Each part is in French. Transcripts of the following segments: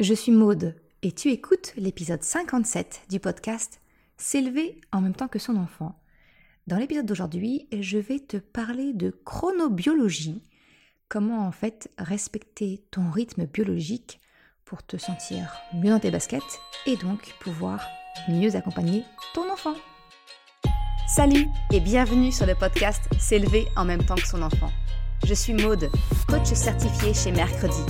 je suis Maude et tu écoutes l'épisode 57 du podcast S'élever en même temps que son enfant. Dans l'épisode d'aujourd'hui, je vais te parler de chronobiologie, comment en fait respecter ton rythme biologique pour te sentir mieux dans tes baskets et donc pouvoir mieux accompagner ton enfant. Salut et bienvenue sur le podcast S'élever en même temps que son enfant. Je suis Maude, coach certifié chez Mercredi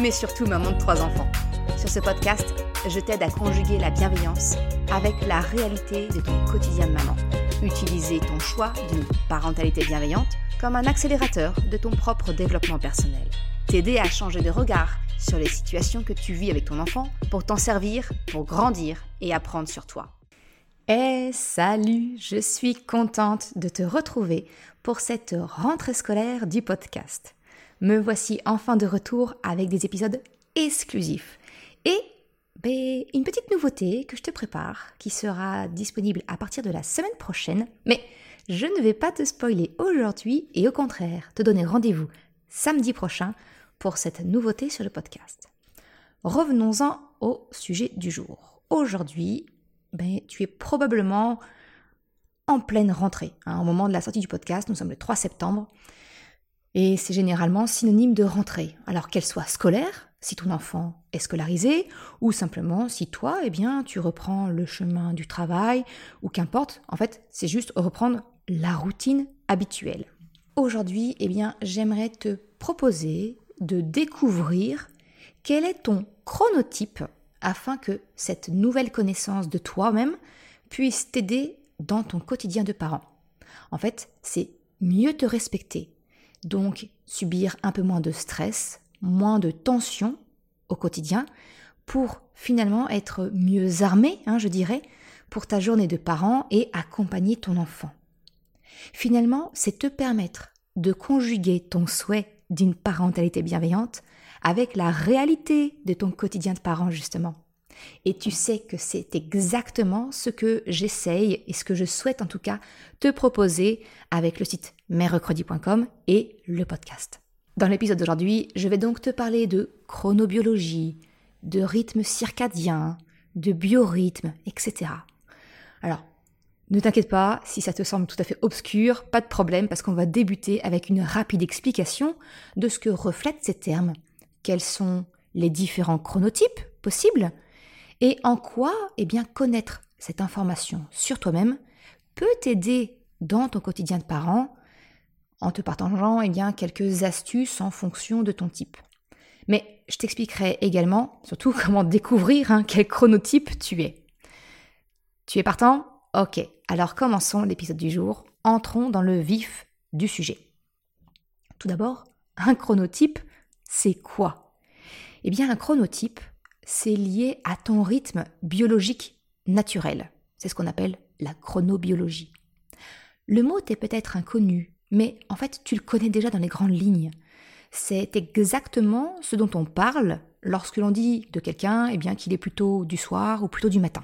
mais surtout maman de trois enfants. Sur ce podcast, je t'aide à conjuguer la bienveillance avec la réalité de ton quotidien de maman. Utiliser ton choix d'une parentalité bienveillante comme un accélérateur de ton propre développement personnel. T'aider à changer de regard sur les situations que tu vis avec ton enfant pour t'en servir, pour grandir et apprendre sur toi. Eh salut, je suis contente de te retrouver pour cette rentrée scolaire du podcast me voici enfin de retour avec des épisodes exclusifs. Et ben, une petite nouveauté que je te prépare, qui sera disponible à partir de la semaine prochaine, mais je ne vais pas te spoiler aujourd'hui et au contraire te donner rendez-vous samedi prochain pour cette nouveauté sur le podcast. Revenons-en au sujet du jour. Aujourd'hui, ben, tu es probablement en pleine rentrée. Hein, au moment de la sortie du podcast, nous sommes le 3 septembre. Et c'est généralement synonyme de rentrée, alors qu'elle soit scolaire, si ton enfant est scolarisé, ou simplement si toi, eh bien, tu reprends le chemin du travail, ou qu'importe, en fait, c'est juste reprendre la routine habituelle. Aujourd'hui, eh bien, j'aimerais te proposer de découvrir quel est ton chronotype afin que cette nouvelle connaissance de toi-même puisse t'aider dans ton quotidien de parent. En fait, c'est mieux te respecter, donc subir un peu moins de stress, moins de tension au quotidien, pour finalement être mieux armé, hein, je dirais, pour ta journée de parent et accompagner ton enfant. Finalement, c'est te permettre de conjuguer ton souhait d'une parentalité bienveillante avec la réalité de ton quotidien de parent, justement. Et tu sais que c'est exactement ce que j'essaye et ce que je souhaite en tout cas te proposer avec le site merrecredi.com et le podcast. Dans l'épisode d'aujourd'hui, je vais donc te parler de chronobiologie, de rythme circadien, de biorhythme, etc. Alors, ne t'inquiète pas, si ça te semble tout à fait obscur, pas de problème parce qu'on va débuter avec une rapide explication de ce que reflètent ces termes, quels sont les différents chronotypes possibles, et en quoi eh bien, connaître cette information sur toi-même peut t'aider dans ton quotidien de parent en te partageant eh bien, quelques astuces en fonction de ton type. Mais je t'expliquerai également, surtout, comment découvrir hein, quel chronotype tu es. Tu es partant? Ok, alors commençons l'épisode du jour. Entrons dans le vif du sujet. Tout d'abord, un chronotype, c'est quoi? Eh bien, un chronotype, c'est lié à ton rythme biologique naturel. C'est ce qu'on appelle la chronobiologie. Le mot t'est peut-être inconnu, mais en fait tu le connais déjà dans les grandes lignes. C'est exactement ce dont on parle lorsque l'on dit de quelqu'un eh bien qu'il est plutôt du soir ou plutôt du matin.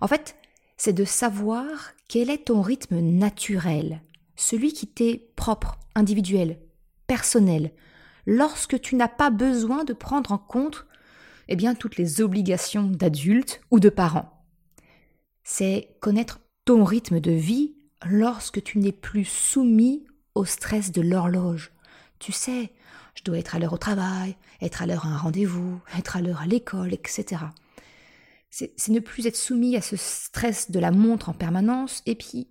En fait, c'est de savoir quel est ton rythme naturel, celui qui t'est propre, individuel, personnel, lorsque tu n'as pas besoin de prendre en compte eh bien, toutes les obligations d'adultes ou de parents. C'est connaître ton rythme de vie lorsque tu n'es plus soumis au stress de l'horloge. Tu sais, je dois être à l'heure au travail, être à l'heure à un rendez-vous, être à l'heure à l'école, etc. C'est ne plus être soumis à ce stress de la montre en permanence et puis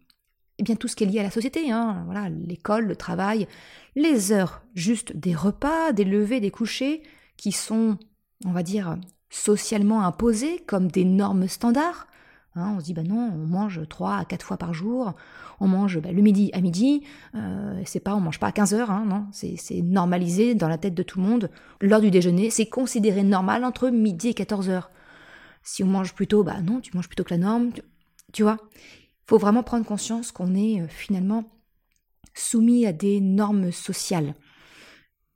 eh bien tout ce qui est lié à la société, hein, voilà, l'école, le travail, les heures juste des repas, des levées, des couchers, qui sont on va dire, socialement imposées comme des normes standards. Hein, on se dit, bah non, on mange 3 à 4 fois par jour, on mange bah, le midi à midi, euh, c'est pas, on mange pas à 15 heures, hein, non, c'est normalisé dans la tête de tout le monde. L'heure du déjeuner, c'est considéré normal entre midi et 14 heures. Si on mange plutôt, bah non, tu manges plutôt que la norme, tu, vois. Il faut vraiment prendre conscience qu'on est euh, finalement soumis à des normes sociales.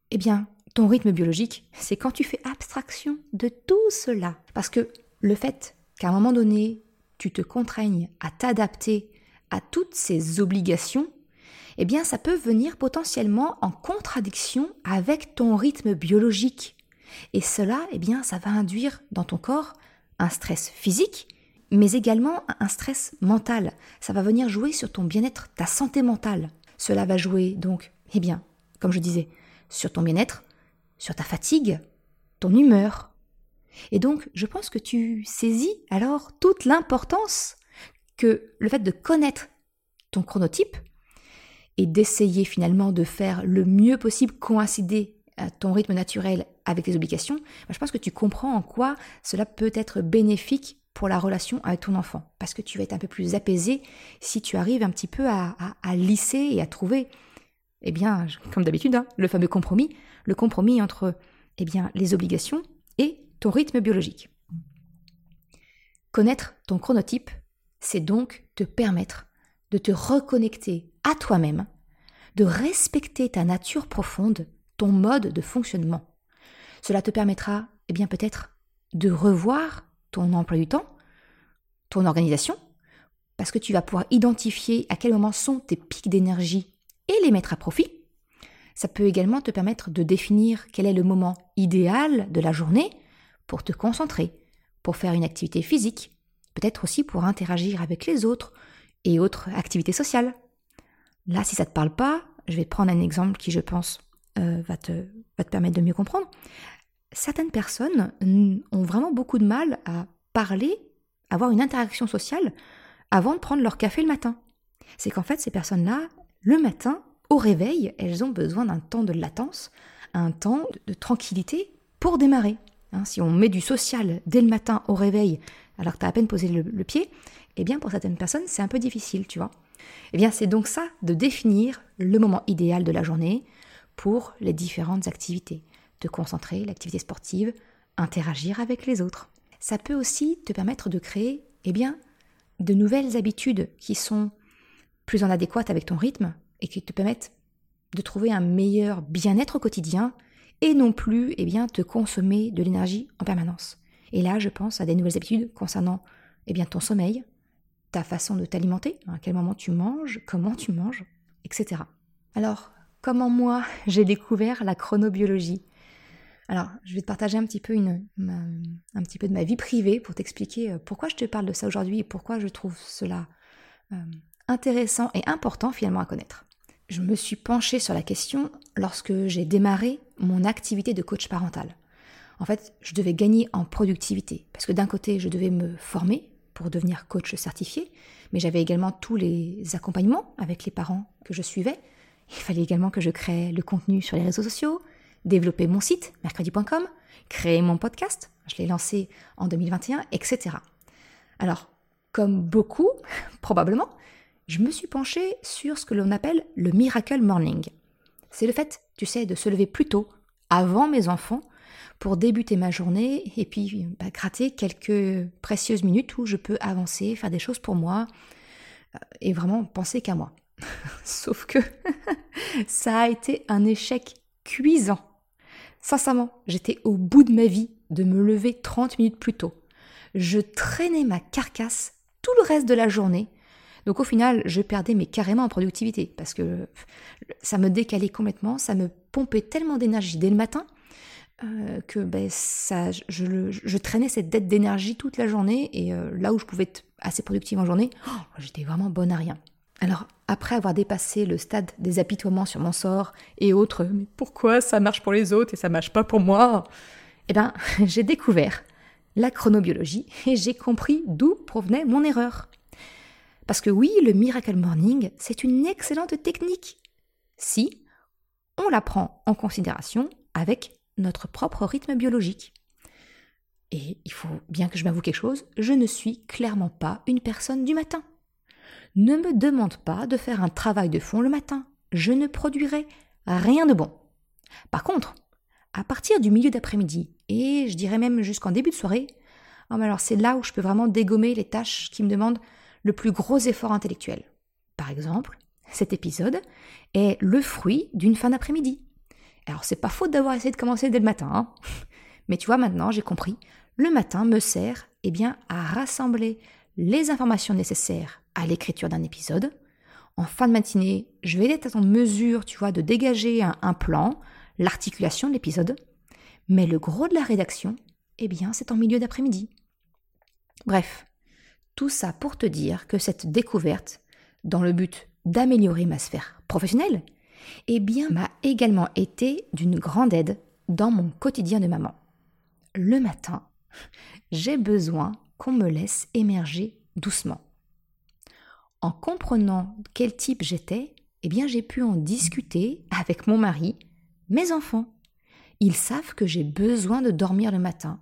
Eh bien, ton rythme biologique, c'est quand tu fais abstraction de tout cela. Parce que le fait qu'à un moment donné, tu te contraignes à t'adapter à toutes ces obligations, eh bien ça peut venir potentiellement en contradiction avec ton rythme biologique. Et cela, eh bien, ça va induire dans ton corps un stress physique, mais également un stress mental. Ça va venir jouer sur ton bien-être, ta santé mentale. Cela va jouer donc, eh bien, comme je disais, sur ton bien-être, sur ta fatigue, ton humeur. Et donc, je pense que tu saisis alors toute l'importance que le fait de connaître ton chronotype et d'essayer finalement de faire le mieux possible coïncider à ton rythme naturel avec tes obligations, bah, je pense que tu comprends en quoi cela peut être bénéfique pour la relation avec ton enfant. Parce que tu vas être un peu plus apaisé si tu arrives un petit peu à, lisser et à trouver, eh bien, comme d'habitude, hein, le fameux compromis, le compromis entre eh bien, les obligations et ton rythme biologique. Connaître ton chronotype, c'est donc te permettre de te reconnecter à toi-même, de respecter ta nature profonde, ton mode de fonctionnement. Cela te permettra, eh bien peut-être, de revoir ton emploi du temps, ton organisation, parce que tu vas pouvoir identifier à quel moment sont tes pics d'énergie et les mettre à profit. Ça peut également te permettre de définir quel est le moment idéal de la journée pour te concentrer, pour faire une activité physique, peut-être aussi pour interagir avec les autres et autres activités sociales. Là, si ça ne te parle pas, je vais prendre un exemple qui, je pense, euh, va, te, va te permettre de mieux comprendre. Certaines personnes ont vraiment beaucoup de mal à parler, avoir une interaction sociale avant de prendre leur café le matin. C'est qu'en fait, ces personnes-là, le matin, au réveil, elles ont besoin d'un temps de latence, un temps de, tranquillité pour démarrer. Hein, si on met du social dès le matin au réveil, alors que tu as à peine posé le, pied, eh bien pour certaines personnes, c'est un peu difficile, tu vois. Eh bien, c'est donc ça de définir le moment idéal de la journée pour les différentes activités. Te concentrer, l'activité sportive, interagir avec les autres. Ça peut aussi te permettre de créer, eh bien, de nouvelles habitudes qui sont plus en adéquate avec ton rythme et qui te permettent de trouver un meilleur bien-être au quotidien et non plus, eh bien, te consommer de l'énergie en permanence. Et là, je pense à des nouvelles habitudes concernant, eh bien, ton sommeil, ta façon de t'alimenter, à quel moment tu manges, comment tu manges, etc. Alors, comment moi j'ai découvert la chronobiologie? Alors, je vais te partager un petit peu, une, un petit peu de ma vie privée pour t'expliquer euh, pourquoi je te parle de ça aujourd'hui et pourquoi je trouve cela euh, intéressant et important finalement à connaître. Je me suis penchée sur la question lorsque j'ai démarré mon activité de coach parental. En fait, je devais gagner en productivité parce que d'un côté, je devais me former pour devenir coach certifié, mais j'avais également tous les accompagnements avec les parents que je suivais. Il fallait également que je crée le contenu sur les réseaux sociaux, développer mon site, mercredi.com, créer mon podcast, je l'ai lancé en 2021, etc. Alors, comme beaucoup, probablement, je me suis penchée sur ce que l'on appelle le miracle morning. C'est le fait, tu sais, de se lever plus tôt, avant mes enfants, pour débuter ma journée et puis bah, gratter quelques précieuses minutes où je peux avancer, faire des choses pour moi euh, et vraiment penser qu'à moi. Sauf que ça a été un échec cuisant. Sincèrement, j'étais au bout de ma vie de me lever 30 minutes plus tôt. Je traînais ma carcasse tout le reste de la journée. Donc au final, je perdais mais carrément en productivité parce que ça me décalait complètement, ça me pompait tellement d'énergie dès le matin euh, que ben, je, traînais cette dette d'énergie toute la journée et euh, là où je pouvais être assez productive en journée, oh, j'étais vraiment bonne à rien. Alors après avoir dépassé le stade des apitoiements sur mon sort et autres, mais pourquoi ça marche pour les autres et ça marche pas pour moi? Eh ben, j'ai découvert la chronobiologie et j'ai compris d'où provenait mon erreur. Parce que oui, le Miracle Morning, c'est une excellente technique si on la prend en considération avec notre propre rythme biologique. Et il faut bien que je m'avoue quelque chose, je ne suis clairement pas une personne du matin. Ne me demande pas de faire un travail de fond le matin, je ne produirai rien de bon. Par contre, à partir du milieu d'après-midi, et je dirais même jusqu'en début de soirée, oh, alors c'est là où je peux vraiment dégommer les tâches qui me demandent le plus gros effort intellectuel. Par exemple, cet épisode est le fruit d'une fin d'après-midi. Alors c'est pas faute d'avoir essayé de commencer dès le matin, hein. mais tu vois maintenant j'ai compris, le matin me sert eh bien, à rassembler les informations nécessaires à l'écriture d'un épisode. En fin de matinée, je vais être en mesure, tu vois, de dégager un, plan, l'articulation de l'épisode. Mais le gros de la rédaction, eh bien, c'est en milieu d'après-midi. Bref, tout ça pour te dire que cette découverte, dans le but d'améliorer ma sphère professionnelle, eh bien, m'a également été d'une grande aide dans mon quotidien de maman. Le matin, j'ai besoin qu'on me laisse émerger doucement. En comprenant quel type j'étais, eh bien, j'ai pu en discuter avec mon mari, mes enfants. Ils savent que j'ai besoin de dormir le matin.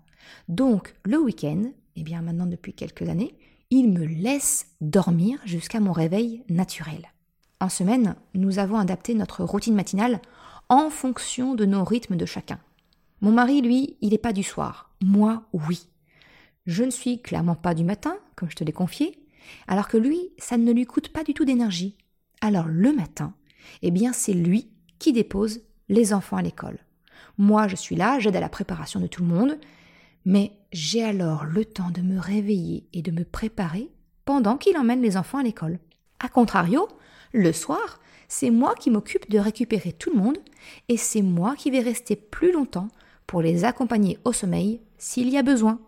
Donc, le week-end, eh bien, maintenant depuis quelques années, ils me laissent dormir jusqu'à mon réveil naturel. En semaine, nous avons adapté notre routine matinale en fonction de nos rythmes de chacun. Mon mari, lui, il n'est pas du soir. Moi, oui. Je ne suis clairement pas du matin, comme je te l'ai confié, alors que lui, ça ne lui coûte pas du tout d'énergie. Alors le matin, eh bien c'est lui qui dépose les enfants à l'école. Moi, je suis là, j'aide à la préparation de tout le monde, mais j'ai alors le temps de me réveiller et de me préparer pendant qu'il emmène les enfants à l'école. A contrario, le soir, c'est moi qui m'occupe de récupérer tout le monde et c'est moi qui vais rester plus longtemps pour les accompagner au sommeil s'il y a besoin.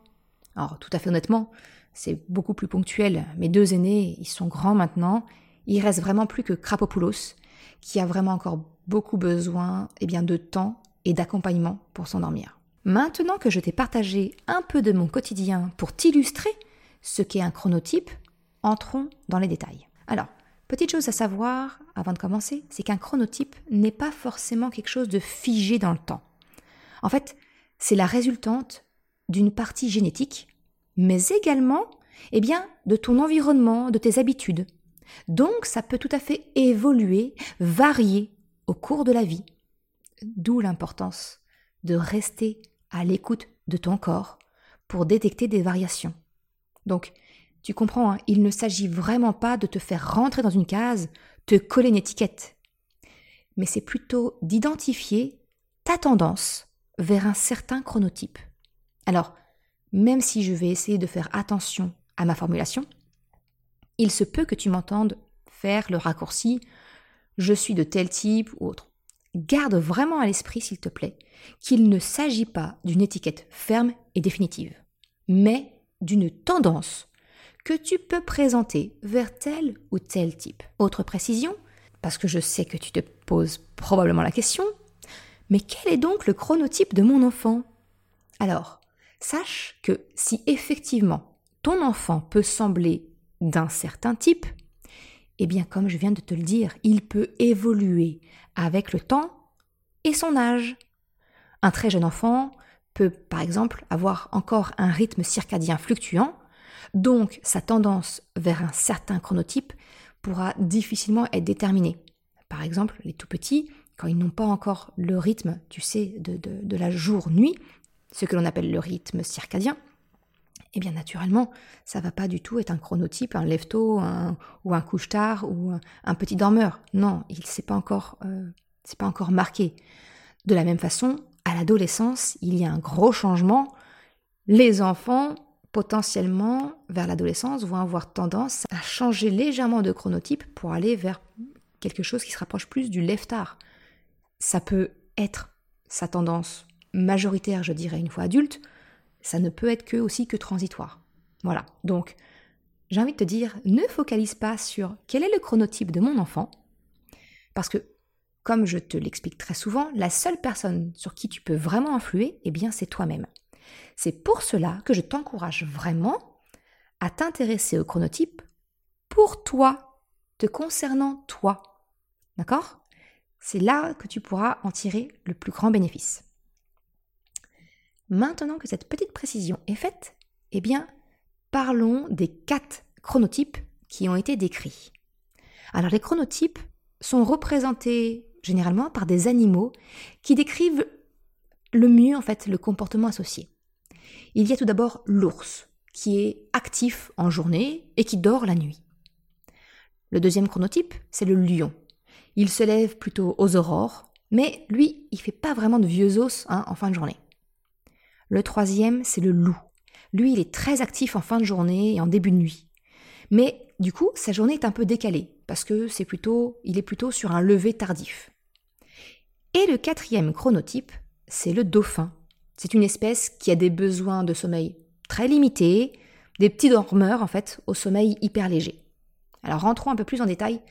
Alors, tout à fait honnêtement, c'est beaucoup plus ponctuel. Mes deux aînés, ils sont grands maintenant. Il reste vraiment plus que Krapopoulos, qui a vraiment encore beaucoup besoin eh bien, de temps et d'accompagnement pour s'endormir. Maintenant que je t'ai partagé un peu de mon quotidien pour t'illustrer ce qu'est un chronotype, entrons dans les détails. Alors, petite chose à savoir avant de commencer, c'est qu'un chronotype n'est pas forcément quelque chose de figé dans le temps. En fait, c'est la résultante d'une partie génétique, mais également eh bien, de ton environnement, de tes habitudes. Donc ça peut tout à fait évoluer, varier au cours de la vie. D'où l'importance de rester à l'écoute de ton corps pour détecter des variations. Donc, tu comprends, hein, il ne s'agit vraiment pas de te faire rentrer dans une case, te coller une étiquette, mais c'est plutôt d'identifier ta tendance vers un certain chronotype. Alors, même si je vais essayer de faire attention à ma formulation, il se peut que tu m'entendes faire le raccourci je suis de tel type ou autre. Garde vraiment à l'esprit, s'il te plaît, qu'il ne s'agit pas d'une étiquette ferme et définitive, mais d'une tendance que tu peux présenter vers tel ou tel type. Autre précision, parce que je sais que tu te poses probablement la question, mais quel est donc le chronotype de mon enfant? Alors, sache que si effectivement ton enfant peut sembler d'un certain type, eh bien comme je viens de te le dire, il peut évoluer avec le temps et son âge. Un très jeune enfant peut par exemple avoir encore un rythme circadien fluctuant, donc sa tendance vers un certain chronotype pourra difficilement être déterminée. Par exemple, les tout petits quand ils n'ont pas encore le rythme, tu sais, de, la jour-nuit, ce que l'on appelle le rythme circadien, eh bien naturellement, ça va pas du tout être un chronotype, un lève-tôt ou un couche-tard ou un, petit dormeur. Non, il c'est pas encore euh, c'est pas encore marqué. De la même façon, à l'adolescence, il y a un gros changement. Les enfants potentiellement vers l'adolescence vont avoir tendance à changer légèrement de chronotype pour aller vers quelque chose qui se rapproche plus du lève-tard ça peut être sa tendance majoritaire, je dirais, une fois adulte, ça ne peut être que aussi que transitoire. Voilà. Donc, j'ai envie de te dire, ne focalise pas sur quel est le chronotype de mon enfant, parce que, comme je te l'explique très souvent, la seule personne sur qui tu peux vraiment influer, eh bien, c'est toi-même. C'est pour cela que je t'encourage vraiment à t'intéresser au chronotype pour toi, te concernant toi. D'accord? C'est là que tu pourras en tirer le plus grand bénéfice. Maintenant que cette petite précision est faite, eh bien, parlons des quatre chronotypes qui ont été décrits. Alors les chronotypes sont représentés généralement par des animaux qui décrivent le mieux en fait le comportement associé. Il y a tout d'abord l'ours qui est actif en journée et qui dort la nuit. Le deuxième chronotype, c'est le lion il se lève plutôt aux aurores, mais lui, il fait pas vraiment de vieux os hein, en fin de journée. Le troisième, c'est le loup. Lui, il est très actif en fin de journée et en début de nuit. Mais du coup, sa journée est un peu décalée, parce que c'est plutôt, il est plutôt sur un lever tardif. Et le quatrième chronotype, c'est le dauphin. C'est une espèce qui a des besoins de sommeil très limités, des petits dormeurs en fait, au sommeil hyper léger. Alors rentrons un peu plus en détail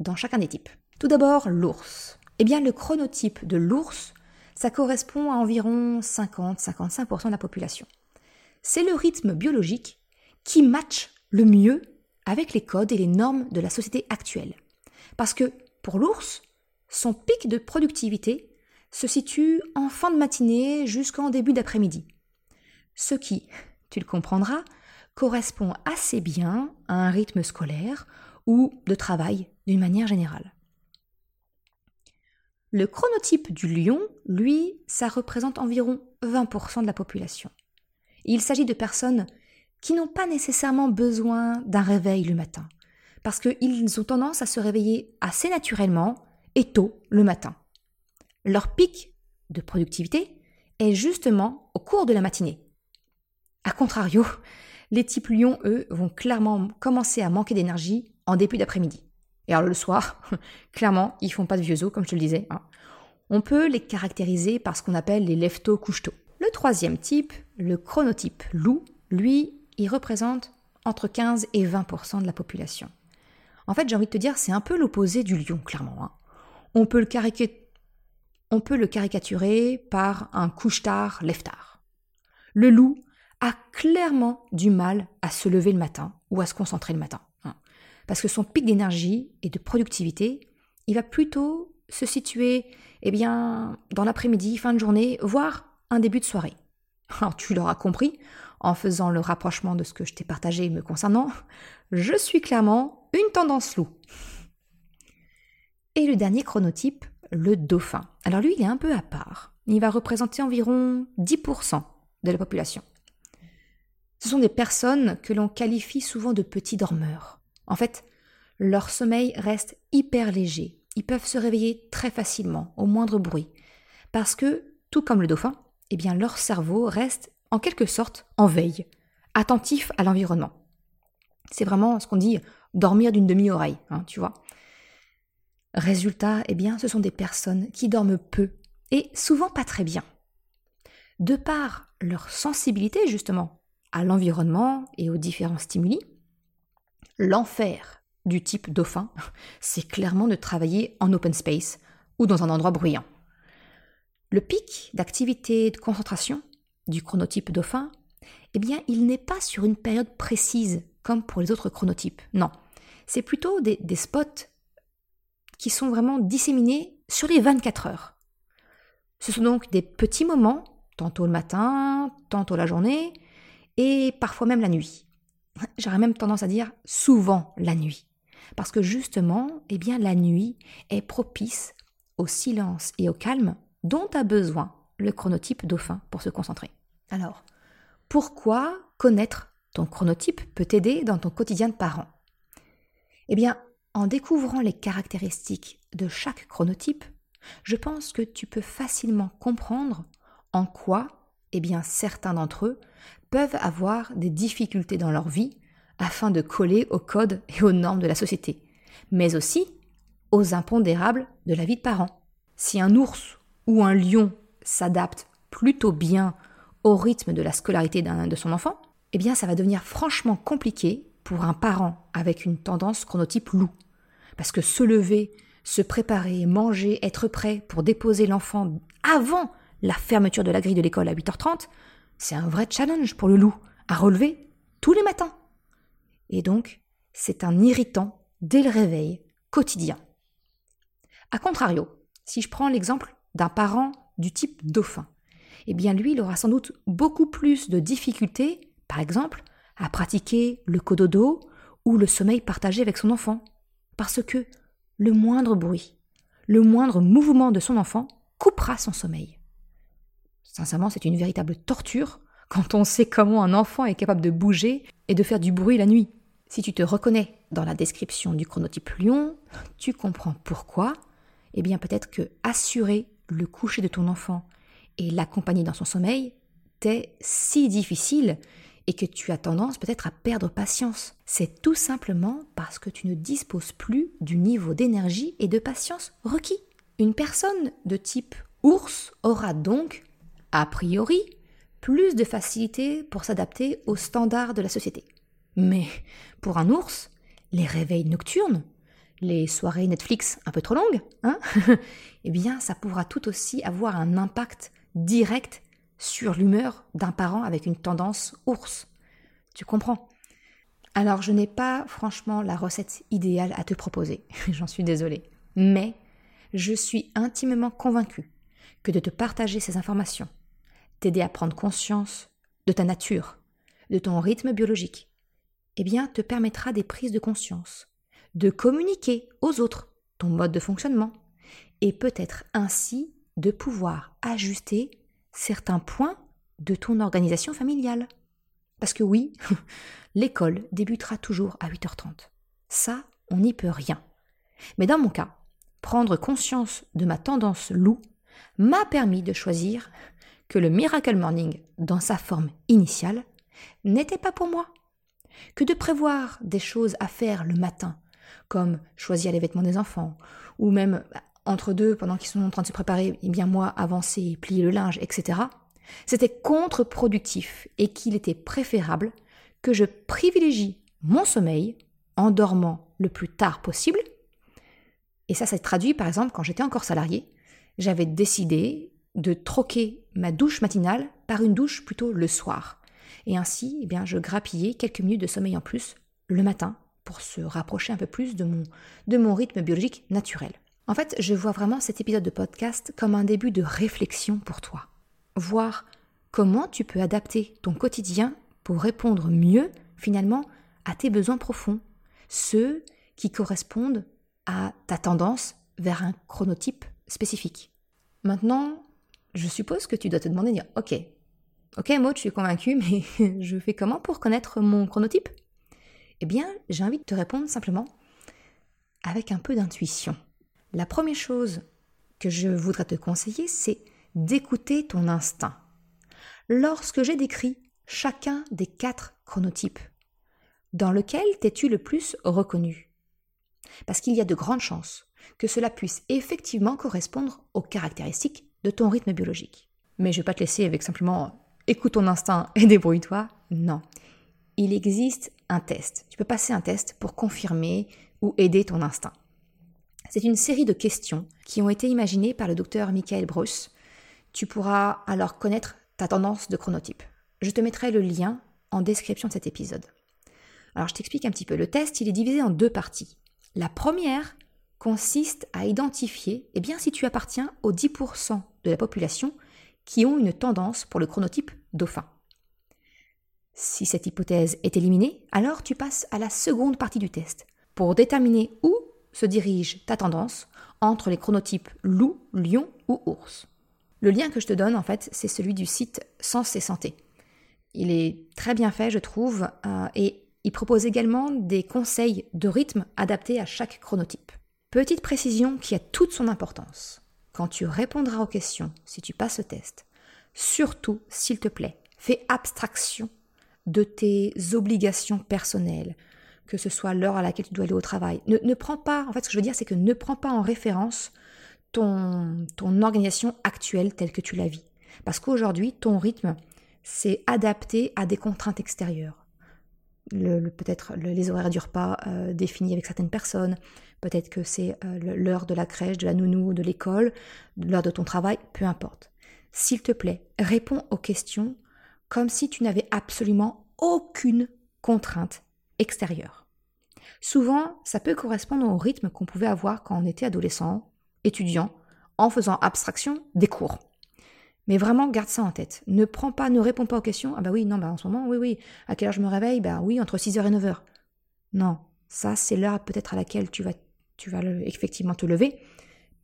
dans chacun des types. Tout d'abord, l'ours. Eh bien, le chronotype de l'ours, ça correspond à environ 50-55% de la population. C'est le rythme biologique qui match le mieux avec les codes et les normes de la société actuelle. Parce que, pour l'ours, son pic de productivité se situe en fin de matinée jusqu'en début d'après-midi. Ce qui, tu le comprendras, correspond assez bien à un rythme scolaire ou de travail d'une manière générale. Le chronotype du lion, lui, ça représente environ 20% de la population. Il s'agit de personnes qui n'ont pas nécessairement besoin d'un réveil le matin, parce qu'ils ont tendance à se réveiller assez naturellement et tôt le matin. Leur pic de productivité est justement au cours de la matinée. A contrario, les types lions, eux, vont clairement commencer à manquer d'énergie en début d'après-midi. Et alors le soir, clairement, ils font pas de vieux os, comme je te le disais. Hein. On peut les caractériser par ce qu'on appelle les lefto coucheto. Le troisième type, le chronotype loup, lui, il représente entre 15 et 20% de la population. En fait, j'ai envie de te dire, c'est un peu l'opposé du lion, clairement. Hein. On, peut le On peut le caricaturer par un couche-tard, lève-tard. Le loup a clairement du mal à se lever le matin ou à se concentrer le matin. Parce que son pic d'énergie et de productivité, il va plutôt se situer eh bien, dans l'après-midi, fin de journée, voire un début de soirée. Alors tu l'auras compris, en faisant le rapprochement de ce que je t'ai partagé me concernant, je suis clairement une tendance loup. Et le dernier chronotype, le dauphin. Alors lui, il est un peu à part. Il va représenter environ 10% de la population. Ce sont des personnes que l'on qualifie souvent de petits dormeurs. En fait, leur sommeil reste hyper léger. Ils peuvent se réveiller très facilement, au moindre bruit. Parce que, tout comme le dauphin, eh bien leur cerveau reste en quelque sorte en veille, attentif à l'environnement. C'est vraiment ce qu'on dit dormir d'une demi-oreille, hein, tu vois. Résultat, eh bien, ce sont des personnes qui dorment peu et souvent pas très bien. De par leur sensibilité justement à l'environnement et aux différents stimuli, l'enfer du type dauphin, c'est clairement de travailler en open space ou dans un endroit bruyant. Le pic d'activité de concentration du chronotype dauphin, eh bien, il n'est pas sur une période précise comme pour les autres chronotypes. Non, c'est plutôt des, des spots qui sont vraiment disséminés sur les 24 heures. Ce sont donc des petits moments, tantôt le matin, tantôt la journée, et parfois même la nuit. J'aurais même tendance à dire souvent la nuit. Parce que justement, eh bien, la nuit est propice au silence et au calme dont a besoin le chronotype dauphin pour se concentrer. Alors, pourquoi connaître ton chronotype peut t'aider dans ton quotidien de parent? Eh bien, en découvrant les caractéristiques de chaque chronotype, je pense que tu peux facilement comprendre en quoi eh bien, certains d'entre eux peuvent avoir des difficultés dans leur vie afin de coller aux codes et aux normes de la société, mais aussi aux impondérables de la vie de parent. Si un ours ou un lion s'adapte plutôt bien au rythme de la scolarité de son enfant, eh bien ça va devenir franchement compliqué pour un parent avec une tendance chronotype loup. Parce que se lever, se préparer, manger, être prêt pour déposer l'enfant avant la fermeture de la grille de l'école à 8h30, c'est un vrai challenge pour le loup à relever tous les matins. Et donc, c'est un irritant dès le réveil quotidien. A contrario, si je prends l'exemple d'un parent du type dauphin, eh bien lui, il aura sans doute beaucoup plus de difficultés, par exemple, à pratiquer le cododo ou le sommeil partagé avec son enfant, parce que le moindre bruit, le moindre mouvement de son enfant coupera son sommeil. Sincèrement, c'est une véritable torture quand on sait comment un enfant est capable de bouger et de faire du bruit la nuit. Si tu te reconnais dans la description du chronotype lion, tu comprends pourquoi. Eh bien, peut-être que assurer le coucher de ton enfant et l'accompagner dans son sommeil t'est si difficile et que tu as tendance peut-être à perdre patience. C'est tout simplement parce que tu ne disposes plus du niveau d'énergie et de patience requis. Une personne de type ours aura donc, a priori, plus de facilité pour s'adapter aux standards de la société. Mais pour un ours, les réveils nocturnes, les soirées Netflix un peu trop longues, hein, eh bien, ça pourra tout aussi avoir un impact direct sur l'humeur d'un parent avec une tendance ours. Tu comprends? Alors, je n'ai pas franchement la recette idéale à te proposer, j'en suis désolée. Mais je suis intimement convaincue que de te partager ces informations, t'aider à prendre conscience de ta nature, de ton rythme biologique, eh bien, te permettra des prises de conscience, de communiquer aux autres ton mode de fonctionnement, et peut-être ainsi de pouvoir ajuster certains points de ton organisation familiale. Parce que oui, l'école débutera toujours à 8h30. Ça, on n'y peut rien. Mais dans mon cas, prendre conscience de ma tendance loup m'a permis de choisir que le Miracle Morning, dans sa forme initiale, n'était pas pour moi. Que de prévoir des choses à faire le matin, comme choisir les vêtements des enfants, ou même entre deux, pendant qu'ils sont en train de se préparer, eh bien moi avancer, plier le linge, etc., c'était contre-productif et qu'il était préférable que je privilégie mon sommeil en dormant le plus tard possible. Et ça, s'est traduit par exemple quand j'étais encore salarié. J'avais décidé de troquer ma douche matinale par une douche plutôt le soir. Et ainsi, eh bien, je grappillais quelques minutes de sommeil en plus le matin pour se rapprocher un peu plus de mon, de mon rythme biologique naturel. En fait, je vois vraiment cet épisode de podcast comme un début de réflexion pour toi. Voir comment tu peux adapter ton quotidien pour répondre mieux, finalement, à tes besoins profonds, ceux qui correspondent à ta tendance vers un chronotype spécifique. Maintenant, je suppose que tu dois te demander, dire, ok, ok Maud, je suis convaincue, mais je fais comment pour connaître mon chronotype? Eh bien, j'ai envie de te répondre simplement avec un peu d'intuition. La première chose que je voudrais te conseiller, c'est d'écouter ton instinct. Lorsque j'ai décrit chacun des quatre chronotypes, dans lequel t'es-tu le plus reconnu Parce qu'il y a de grandes chances que cela puisse effectivement correspondre aux caractéristiques de ton rythme biologique. Mais je ne vais pas te laisser avec simplement écoute ton instinct et débrouille-toi. Non. Il existe un test. Tu peux passer un test pour confirmer ou aider ton instinct. C'est une série de questions qui ont été imaginées par le docteur Michael Bruce. Tu pourras alors connaître ta tendance de chronotype. Je te mettrai le lien en description de cet épisode. Alors je t'explique un petit peu. Le test, il est divisé en deux parties. La première consiste à identifier eh bien, si tu appartiens aux 10% de la population qui ont une tendance pour le chronotype dauphin. Si cette hypothèse est éliminée, alors tu passes à la seconde partie du test pour déterminer où se dirige ta tendance entre les chronotypes loup, lion ou ours. Le lien que je te donne, en fait, c'est celui du site Sens et Santé. Il est très bien fait, je trouve, euh, et il propose également des conseils de rythme adaptés à chaque chronotype. Petite précision qui a toute son importance. Quand tu répondras aux questions, si tu passes ce test, surtout, s'il te plaît, fais abstraction de tes obligations personnelles, que ce soit l'heure à laquelle tu dois aller au travail. Ne, prends pas, en fait, ce que je veux dire, c'est que ne prends pas en référence ton, ton organisation actuelle telle que tu la vis. Parce qu'aujourd'hui, ton rythme, c'est adapté à des contraintes extérieures. Le, peut-être les horaires du repas euh, définis avec certaines personnes, peut-être que c'est euh, l'heure de la crèche, de la nounou, de l'école, l'heure de ton travail, peu importe. S'il te plaît, réponds aux questions comme si tu n'avais absolument aucune contrainte extérieur. Souvent, ça peut correspondre au rythme qu'on pouvait avoir quand on était adolescent, étudiant, en faisant abstraction des cours. Mais vraiment, garde ça en tête. Ne prends pas, ne réponds pas aux questions. Ah bah oui, non, bah en ce moment, oui, oui. À quelle heure je me réveille? Bah oui, entre 6h et 9h. Non, ça, c'est l'heure peut-être à laquelle tu vas, tu vas effectivement te lever.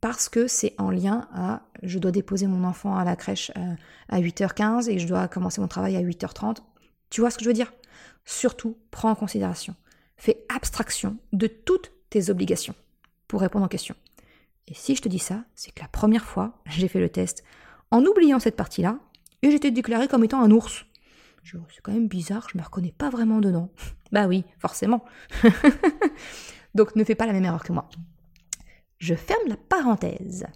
Parce que c'est en lien à je dois déposer mon enfant à la crèche euh, à 8h15 et je dois commencer mon travail à 8h30. Tu vois ce que je veux dire? Surtout, prends en considération. Fais abstraction de toutes tes obligations pour répondre aux questions. Et si je te dis ça, c'est que la première fois, j'ai fait le test en oubliant cette partie-là, et j'étais déclaré comme étant un ours. C'est quand même bizarre, je me reconnais pas vraiment dedans. bah oui, forcément. Donc ne fais pas la même erreur que moi. Je ferme la parenthèse.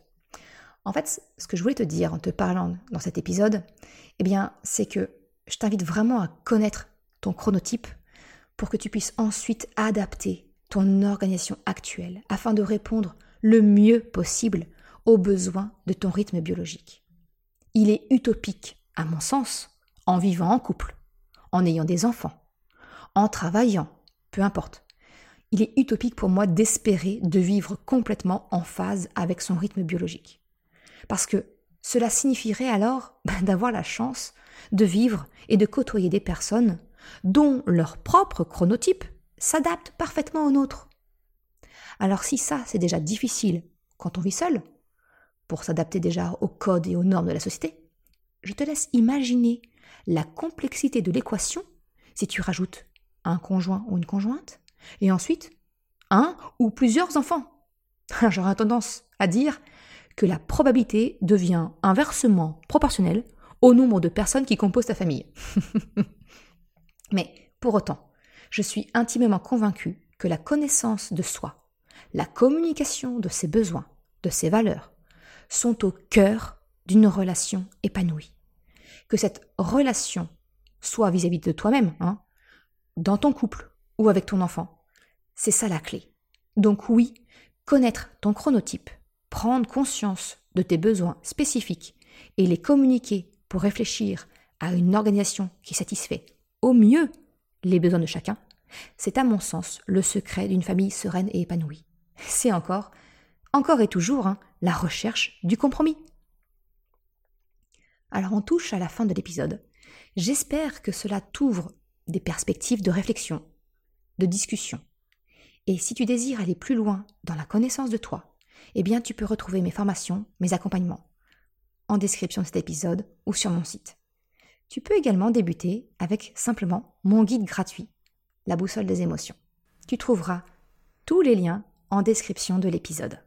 En fait, ce que je voulais te dire en te parlant dans cet épisode, eh bien, c'est que je t'invite vraiment à connaître ton chronotype pour que tu puisses ensuite adapter ton organisation actuelle afin de répondre le mieux possible aux besoins de ton rythme biologique. Il est utopique, à mon sens, en vivant en couple, en ayant des enfants, en travaillant, peu importe. Il est utopique pour moi d'espérer de vivre complètement en phase avec son rythme biologique. Parce que cela signifierait alors ben, d'avoir la chance de vivre et de côtoyer des personnes dont leur propre chronotype s'adapte parfaitement au nôtre. Alors si ça, c'est déjà difficile quand on vit seul, pour s'adapter déjà aux codes et aux normes de la société, je te laisse imaginer la complexité de l'équation si tu rajoutes un conjoint ou une conjointe, et ensuite un ou plusieurs enfants. J'aurais tendance à dire que la probabilité devient inversement proportionnelle au nombre de personnes qui composent ta famille. Mais pour autant, je suis intimement convaincue que la connaissance de soi, la communication de ses besoins, de ses valeurs, sont au cœur d'une relation épanouie. Que cette relation soit vis-à-vis de toi-même, hein, dans ton couple ou avec ton enfant, c'est ça la clé. Donc oui, connaître ton chronotype, prendre conscience de tes besoins spécifiques et les communiquer pour réfléchir à une organisation qui satisfait au mieux les besoins de chacun, c'est à mon sens le secret d'une famille sereine et épanouie. C'est encore, encore et toujours, hein, la recherche du compromis. Alors on touche à la fin de l'épisode. J'espère que cela t'ouvre des perspectives de réflexion, de discussion. Et si tu désires aller plus loin dans la connaissance de toi, eh bien tu peux retrouver mes formations, mes accompagnements, en description de cet épisode ou sur mon site. Tu peux également débuter avec simplement mon guide gratuit, la boussole des émotions. Tu trouveras tous les liens en description de l'épisode.